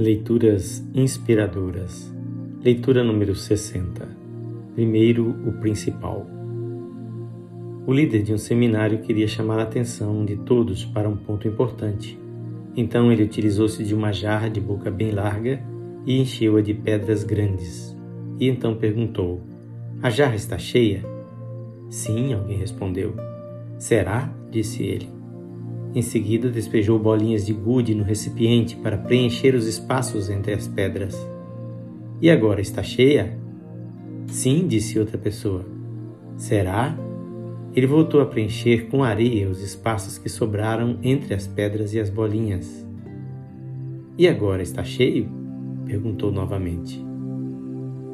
Leituras inspiradoras. Leitura número 60. Primeiro, o principal. O líder de um seminário queria chamar a atenção de todos para um ponto importante. Então ele utilizou-se de uma jarra de boca bem larga e encheu-a de pedras grandes. E então perguntou: A jarra está cheia? Sim, alguém respondeu. Será? disse ele. Em seguida, despejou bolinhas de gude no recipiente para preencher os espaços entre as pedras. E agora está cheia? Sim, disse outra pessoa. Será? Ele voltou a preencher com areia os espaços que sobraram entre as pedras e as bolinhas. E agora está cheio? perguntou novamente.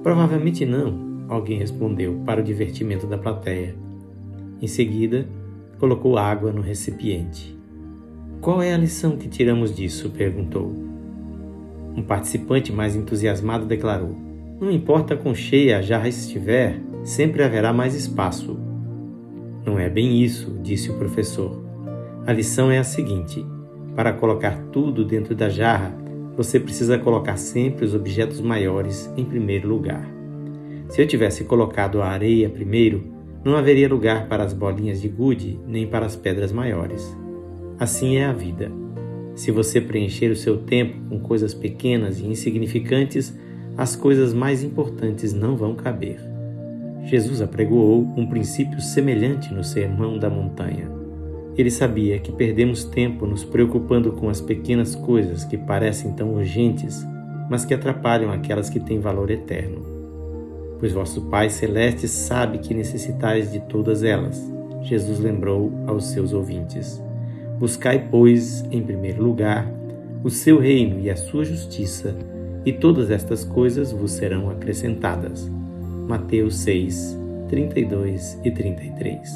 Provavelmente não, alguém respondeu, para o divertimento da plateia. Em seguida, colocou água no recipiente. Qual é a lição que tiramos disso? perguntou. Um participante mais entusiasmado declarou: Não importa quão cheia a jarra estiver, sempre haverá mais espaço. Não é bem isso, disse o professor. A lição é a seguinte: para colocar tudo dentro da jarra, você precisa colocar sempre os objetos maiores em primeiro lugar. Se eu tivesse colocado a areia primeiro, não haveria lugar para as bolinhas de gude nem para as pedras maiores. Assim é a vida. Se você preencher o seu tempo com coisas pequenas e insignificantes, as coisas mais importantes não vão caber. Jesus apregoou um princípio semelhante no Sermão da Montanha. Ele sabia que perdemos tempo nos preocupando com as pequenas coisas que parecem tão urgentes, mas que atrapalham aquelas que têm valor eterno. Pois vosso Pai Celeste sabe que necessitais de todas elas, Jesus lembrou aos seus ouvintes. Buscai, pois, em primeiro lugar, o seu reino e a sua justiça, e todas estas coisas vos serão acrescentadas. Mateus 6, 32 e 33.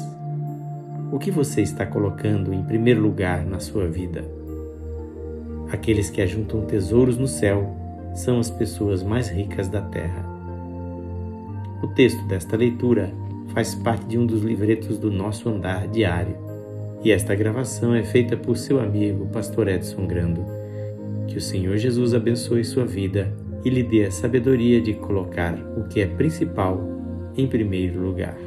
O que você está colocando em primeiro lugar na sua vida? Aqueles que ajuntam tesouros no céu são as pessoas mais ricas da terra. O texto desta leitura faz parte de um dos livretos do nosso andar diário e esta gravação é feita por seu amigo, Pastor Edson Grando. Que o Senhor Jesus abençoe sua vida e lhe dê a sabedoria de colocar o que é principal em primeiro lugar.